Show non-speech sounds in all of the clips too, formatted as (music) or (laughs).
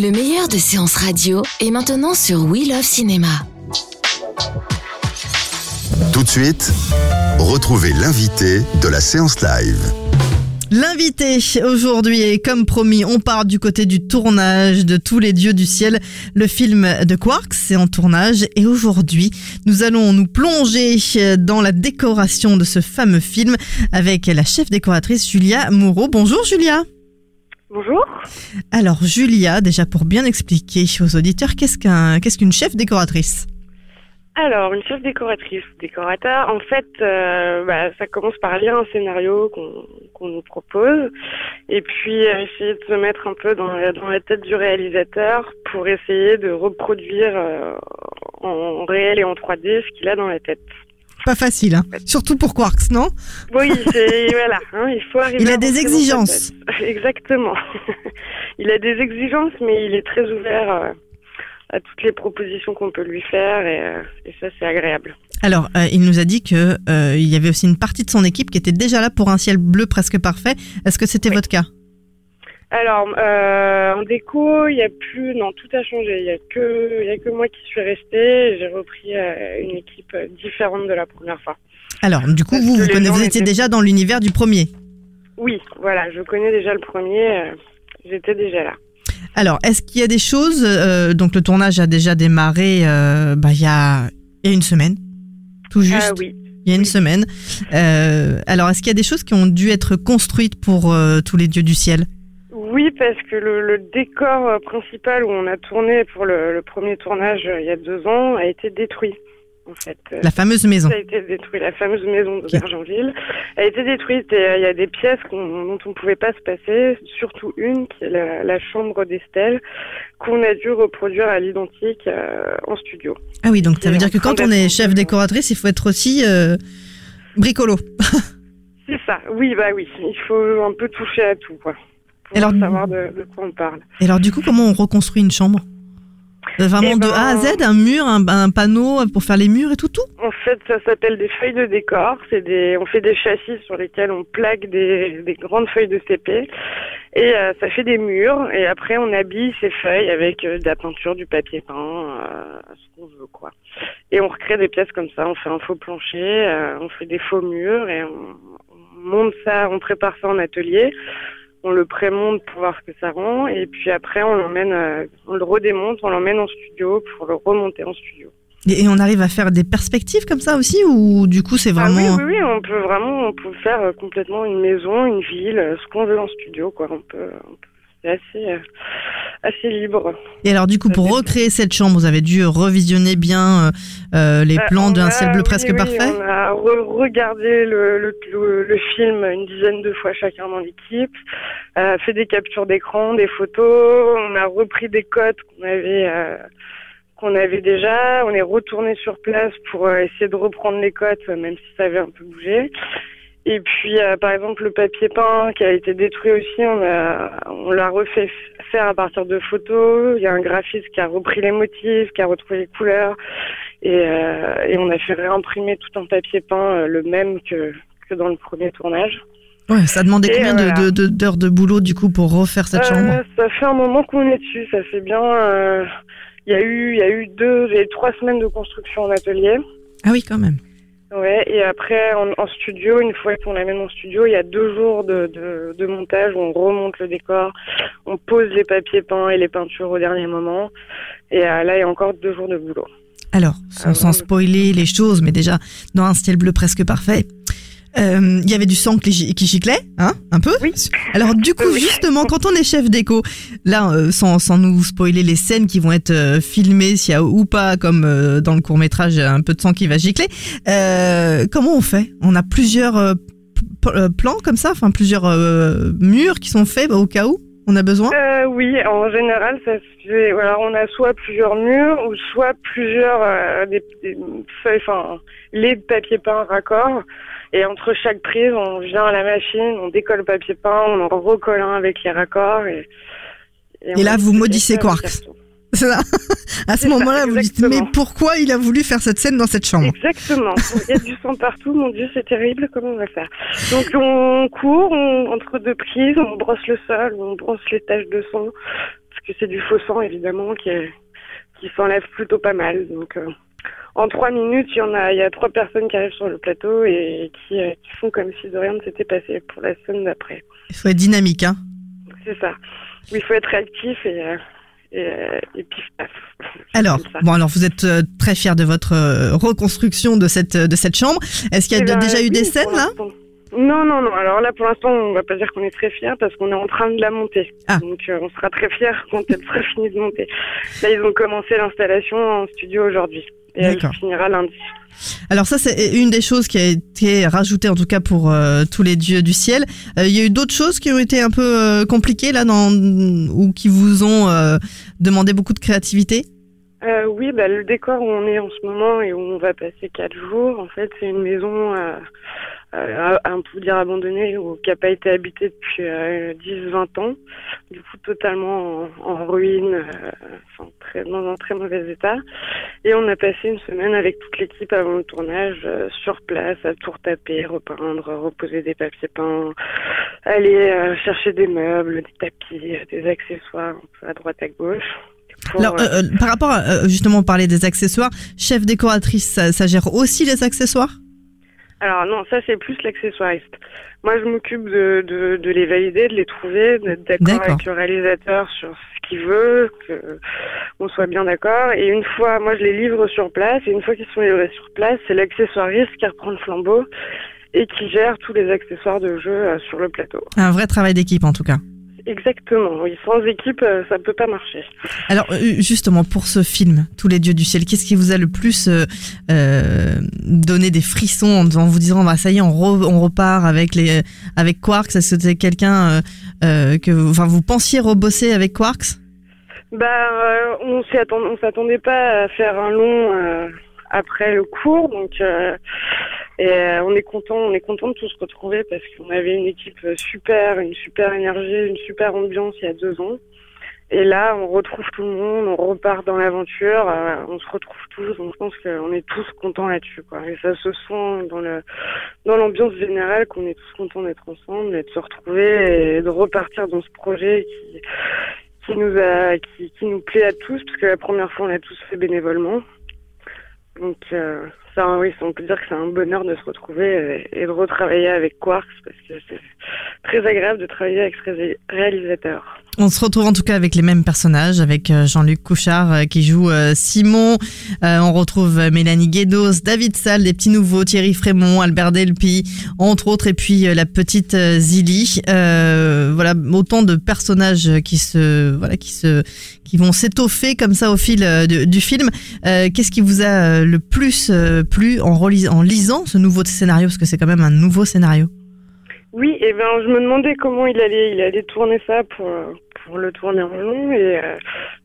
Le meilleur de séances radio est maintenant sur We Love Cinéma. Tout de suite, retrouvez l'invité de la séance live. L'invité aujourd'hui et comme promis, on part du côté du tournage de Tous les dieux du ciel. Le film de Quarks est en tournage et aujourd'hui, nous allons nous plonger dans la décoration de ce fameux film avec la chef décoratrice Julia Moreau. Bonjour Julia. Bonjour. Alors Julia, déjà pour bien expliquer aux auditeurs, qu'est-ce qu'un, qu'est-ce qu'une chef décoratrice? Alors, une chef décoratrice, décorateur, en fait, euh, bah, ça commence par lire un scénario qu'on qu'on nous propose et puis euh, essayer de se mettre un peu dans la, dans la tête du réalisateur pour essayer de reproduire euh, en, en réel et en 3D ce qu'il a dans la tête. Pas facile, hein surtout pour Quarks, non Oui, c'est (laughs) voilà, hein, il faut arriver. Il a des exigences. (laughs) Exactement. (laughs) il a des exigences, mais il est très ouvert euh, à toutes les propositions qu'on peut lui faire et, euh, et ça c'est agréable. Alors, euh, il nous a dit que il y avait aussi une partie de son équipe qui était déjà là pour un ciel bleu presque parfait. Est-ce que c'était Oui. votre cas Alors, euh, en déco, il y a plus, non, tout a changé. Il y a que, y a que moi qui suis restée. J'ai repris euh, une équipe euh, différente de la première fois. Alors, du coup, Parce vous, vous, connaissez- vous étiez étaient- déjà dans l'univers du premier. Oui, voilà, je connais déjà le premier. euh, J'étais déjà là. Alors, est-ce qu'il y a des choses Donc, le tournage a déjà démarré bah, il y, a, y a une semaine, tout juste? Ah oui. Il y a une oui. semaine. Alors, est-ce qu'il y a des choses qui ont dû être construites pour tous les dieux du ciel? Oui, parce que le, le décor euh, principal où on a tourné pour le, le premier tournage euh, il y a deux ans a été détruit. En fait, Euh, La fameuse maison. Ça a été détruit, la fameuse maison Ok. d'Aubergenville a été détruite et il y a des pièces dont on ne pouvait pas se passer, surtout une qui est la, la chambre d'Estelle qu'on a dû reproduire à l'identique euh, en studio. Ah oui, donc ça veut dire que quand on est chef décoratrice, il faut être aussi euh, bricolo. (laughs) C'est ça, oui, bah oui, il faut un peu toucher à tout, quoi. Pour Alors- savoir de, de quoi on parle. Et alors, du coup, comment on reconstruit une chambre? Euh, Vraiment Eh de ben- A à Z, un mur, un, un panneau pour faire les murs et tout, tout? En fait, ça s'appelle des feuilles de décor. C'est des, on fait des châssis sur lesquels on plaque des, des grandes feuilles de CP et euh, ça fait des murs. Et après, on habille ces feuilles avec euh, de la peinture, du papier peint, euh, ce qu'on veut, quoi. Et on recrée des pièces comme ça. On fait un faux plancher, on fait des faux murs et on, on monte ça, on prépare ça en atelier. On le prémonte pour voir ce que ça rend et puis après on l'emmène, euh, on le redémonte, on l'emmène en studio pour le remonter en studio. et, on arrive à faire des perspectives comme ça aussi Ou du coup, c'est Ah vraiment. oui, oui, oui, on peut vraiment, on peut faire euh, complètement une maison, une ville, euh, ce qu'on veut en studio, quoi. On peut, on peut- c'est assez, euh, assez libre. Et alors, du coup, pour dépend. recréer cette chambre, vous avez dû revisionner bien euh, euh, les Euh, plans d'un ciel bleu oui, presque oui, parfait On a re- regardé le, le, le, le film une dizaine de fois chacun dans l'équipe, euh, fait des captures d'écran, des photos, on a repris des codes qu'on avait. euh, qu'on avait déjà, on est retourné sur place pour euh, essayer de reprendre les cotes, euh, même si ça avait un peu bougé. Et puis, euh, par exemple, le papier peint qui a été détruit aussi, on a, on l'a refait faire à partir de photos. Il y a un graphiste qui a repris les motifs, qui a retrouvé les couleurs, et, euh, et on a fait réimprimer tout un papier peint euh, le même que que dans le premier tournage. Ouais, ça demandait Et combien voilà. de- de- d'heures de, boulot, du coup, pour refaire cette Euh, chambre? ça fait un moment qu'on est dessus, ça fait bien. Il y a eu, il y a eu deux, et trois semaines de construction en atelier. Ah oui, quand même. Ouais, et après en, en studio, une fois qu'on l'amène en studio, il y a deux jours de, de, de montage où on remonte le décor, on pose les papiers peints et les peintures au dernier moment, et euh, là il y a encore deux jours de boulot. Alors, sans, Ah, sans spoiler les choses, mais déjà, dans un ciel bleu presque parfait, euh, il y avait du sang qui, gi- qui giclait, hein, un peu. Oui. Alors du coup, Oui. justement, quand on est chef déco, là, euh, sans, sans nous spoiler les scènes qui vont être euh, filmées, s'il y a ou pas, comme dans le court métrage, un peu de sang qui va gicler, comment on fait? On a plusieurs, plans comme ça, enfin plusieurs murs qui sont faits bah, au cas où on a besoin? Oui, en général, ça se fait. Voilà, on a soit plusieurs murs ou soit plusieurs des, des feuilles, enfin, les de papier peint raccord. Et entre chaque prise, on vient à la machine, on décolle le papier peint, on en recolle un avec les raccords. Et, Et là, vous avec Quarks. ça À ce moment-là, vous dites mais pourquoi il a voulu faire cette scène dans cette chambre? Exactement. Il y a du sang partout, mon Dieu, c'est terrible, comment on va faire? Donc on court, on, entre deux prises, on brosse le sol, on brosse les taches de sang, parce que c'est du faux sang évidemment qui, est- qui s'enlève plutôt pas mal. Donc euh, en trois minutes, il y en a, il y a trois personnes qui arrivent sur le plateau et qui, euh, qui font comme si de rien ne s'était passé pour la scène d'après. Il faut être dynamique, hein C'est ça. Il faut être réactif et, euh, et, euh, et pif paf. Alors, bon, alors vous êtes euh, très fier de votre reconstruction de cette de cette chambre. Est-ce qu'il y a Eh ben, déjà eu des scènes là. Non, non, non. Alors là, pour l'instant, on va pas dire qu'on est très fiers parce qu'on est en train de la monter. Ah. Donc, euh, on sera très fiers quand elle sera (laughs) finie de monter. Là, ils ont commencé l'installation en studio aujourd'hui. Et elle D'accord. finira lundi. Alors ça, c'est une des choses qui a été rajoutée en tout cas pour euh, tous les dieux du ciel. Euh, il y a eu d'autres choses qui ont été un peu euh, compliquées là, dans, ou qui vous ont euh, demandé beaucoup de créativité? Euh, oui, bah, le décor où on est en ce moment et où on va passer quatre jours, en fait, c'est une maison, euh, euh, un peu dire abandonnée, ou qui n'a pas été habitée depuis euh, 10-20 ans, du coup totalement en, ruine, euh, très, dans un très mauvais état. Et on a passé une semaine avec toute l'équipe avant le tournage, euh, sur place, à tout retaper, repeindre, reposer des papiers peints, aller euh, chercher des meubles, des tapis, euh, des accessoires, à droite à gauche. Alors, euh, euh, euh, par rapport à justement parler des accessoires, chef décoratrice, ça, ça gère aussi les accessoires? Alors non, ça c'est plus l'accessoiriste. Moi je m'occupe de, de, de les valider, de les trouver, d'être d'accord avec le réalisateur sur ce qu'il veut, que on soit bien d'accord. Et une fois, moi je les livre sur place, et une fois qu'ils sont livrés sur place, c'est l'accessoiriste qui reprend le flambeau et qui gère tous les accessoires de jeu sur le plateau. Un vrai travail d'équipe en tout cas. Exactement, oui, sans équipe, euh, ça peut pas marcher. Alors euh, justement pour ce film, Tous les dieux du ciel, qu'est-ce qui vous a le plus euh, euh, donné des frissons en, vous disant bah ça y est on, re- on repart avec les avec Quarks? Est-ce que c'était quelqu'un euh, que vous- enfin vous pensiez rebosser avec Quarks? Bah, euh, on on s'attendait pas à faire un long euh, après le cours, donc euh, et euh, on est content, on est content de tous retrouver parce qu'on avait une équipe super, une super énergie, une super ambiance il y a deux ans. Et là, on retrouve tout le monde, on repart dans l'aventure, euh, on se retrouve tous, donc je pense qu'on est tous contents là-dessus, quoi. Et ça se sent dans le dans l'ambiance générale qu'on est tous contents d'être ensemble, et de se retrouver et de repartir dans ce projet qui qui nous a qui, qui nous plaît à tous parce que la première fois on l'a tous fait bénévolement donc euh, ça oui on peut dire que c'est un bonheur de se retrouver et, de retravailler avec Quarks parce que c'est très agréable de travailler avec ce ré- réalisateur On se retrouve en tout cas avec les mêmes personnages, avec euh, Jean-Luc Couchard euh, qui joue euh, Simon, on retrouve Mélanie Guédos, David Salle, des petits nouveaux, Thierry Frémont, Albert Delpy, entre autres, et puis la petite Zilly. Voilà, autant de personnages qui se, voilà, qui se, qui vont s'étoffer comme ça au fil du film. Qu'est-ce qui vous a le plus plu en, en lisant ce nouveau scénario, parce que c'est quand même un nouveau scénario. Oui et ben je me demandais comment il allait il allait tourner ça pour pour le tourner en long et, euh,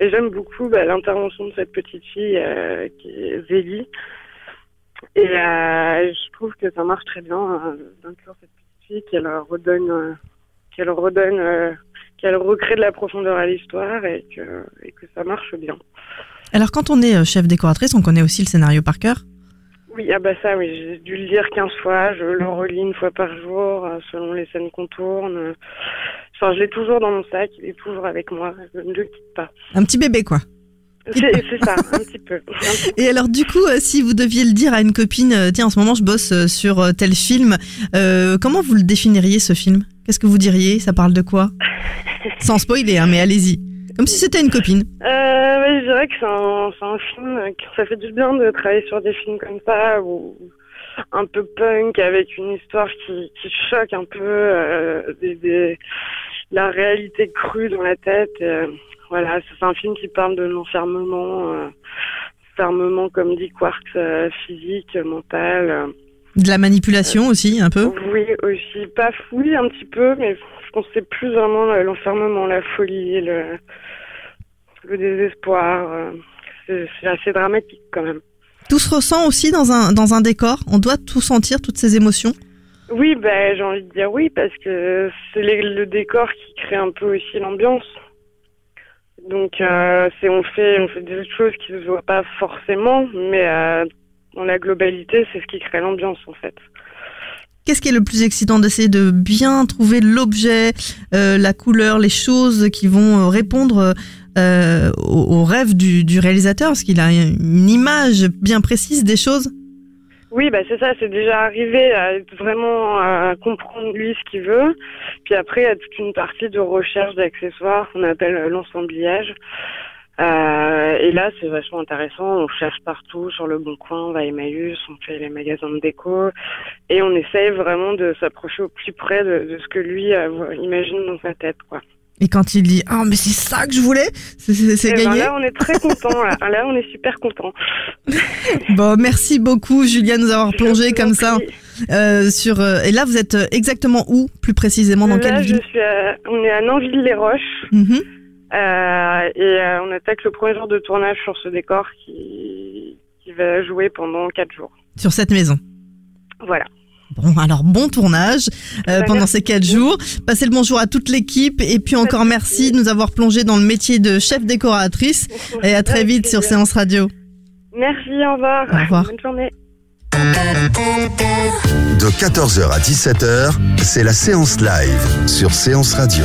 et j'aime beaucoup bah, l'intervention de cette petite fille euh, qui est Zélie. Et euh, je trouve que ça marche très bien d'inclure cette petite fille qu'elle redonne qu'elle redonne qu'elle recrée de la profondeur à l'histoire et que et que ça marche bien. Alors quand on est chef décoratrice, on connaît aussi le scénario par cœur? Oui ah bah ça oui j'ai dû le lire 15 fois je le relis une fois par jour euh, selon les scènes qu'on tourne enfin je l'ai toujours dans mon sac il est toujours avec moi je ne le quitte pas. Un petit bébé, quoi. c'est ça un petit peu. (laughs) Et alors du coup, euh, si vous deviez le dire à une copine, euh, tiens, en ce moment je bosse euh, sur euh, tel film, euh, comment vous le définiriez ce film? Qu'est-ce que vous diriez? Ça parle de quoi? (laughs) Sans spoiler, hein, mais allez-y. Comme si c'était une copine. Euh, je dirais que c'est un, film, que ça fait du bien de travailler sur des films comme ça, ou un peu punk, avec une histoire qui, qui choque un peu euh, la réalité crue dans la tête. euh, voilà, c'est un film qui parle de l'enfermement, enfermement, comme dit Quarks, physique, mental. De la manipulation aussi, un peu Oui, aussi. Pas fouille un petit peu, mais je pense que c'est plus vraiment l'enfermement, la folie, le, le désespoir. euh, C'est assez dramatique quand même. Tout se ressent aussi dans un, dans un décor? On doit tout sentir, toutes ces émotions? Oui, ben j'ai envie de dire oui, parce que c'est le décor qui crée un peu aussi l'ambiance. Donc euh, c'est on fait on fait des choses qui ne se voient pas forcément, mais euh, dans la globalité, c'est ce qui crée l'ambiance en fait. Qu'est-ce qui est le plus excitant d'essayer de bien trouver l'objet, euh, la couleur, les choses qui vont euh, répondre euh, au, au rêve du, du réalisateur? Parce qu'il a une image bien précise des choses? Oui, bah c'est ça, c'est déjà arrivé à vraiment à comprendre lui ce qu'il veut. Puis après, il y a toute une partie de recherche d'accessoires qu'on appelle euh, l'ensemblage. Euh, et là, c'est vachement intéressant. On cherche partout sur le bon coin, on va à Emmaüs, on fait les magasins de déco, et on essaye vraiment de s'approcher au plus près de, de ce que lui euh, imagine dans sa tête, quoi. Et quand il dit Ah, mais c'est ça que je voulais C'est- Et ben gagné là, on est très (laughs) content. là. là, on est super content. (laughs) Bon, merci beaucoup, Julia, de nous avoir plongé Je comme ça. euh, sur, euh, et là, vous êtes exactement où, plus précisément Dans Là, quelle je ville? suis à- on est à Nanville-les-Roches. Mhm. Euh, et euh, on attaque le premier jour de tournage sur ce décor qui, qui va jouer pendant quatre jours. Sur cette maison. Voilà. Bon, alors bon tournage euh, Bah, pendant merci ces quatre jours. Passez le bonjour à toute l'équipe et puis encore merci de nous avoir plongé dans le métier de chef décoratrice et à très vite sur. Séance Radio. Merci, au revoir. Au revoir. Bonne journée. De 14h à 17h, c'est la séance live sur Séance Radio.